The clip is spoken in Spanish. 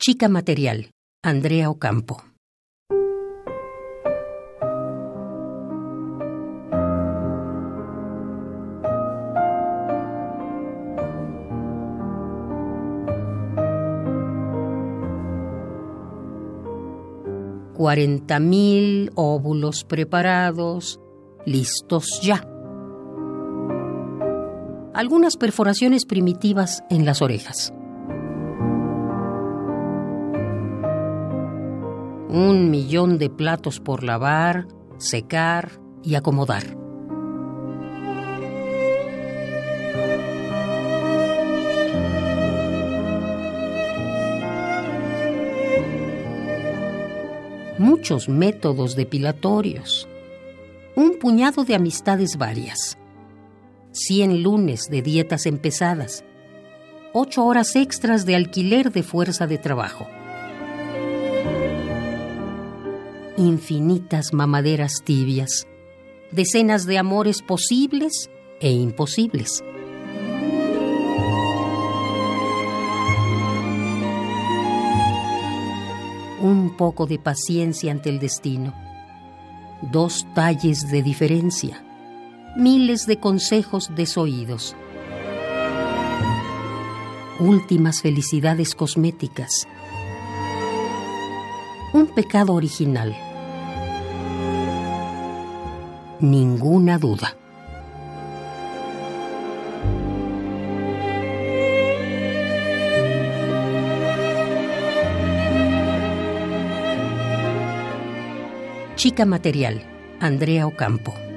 Chica Material, Andrea Ocampo. Cuarenta mil óvulos preparados, listos ya. Algunas perforaciones primitivas en las orejas. Un millón de platos por lavar, secar y acomodar. Muchos métodos depilatorios. Un puñado de amistades varias. Cien lunes de dietas empezadas. Ocho horas extras de alquiler de fuerza de trabajo infinitas mamaderas tibias, decenas de amores posibles e imposibles. Un poco de paciencia ante el destino, dos talles de diferencia, miles de consejos desoídos, últimas felicidades cosméticas, un pecado original ninguna duda. Chica Material, Andrea Ocampo.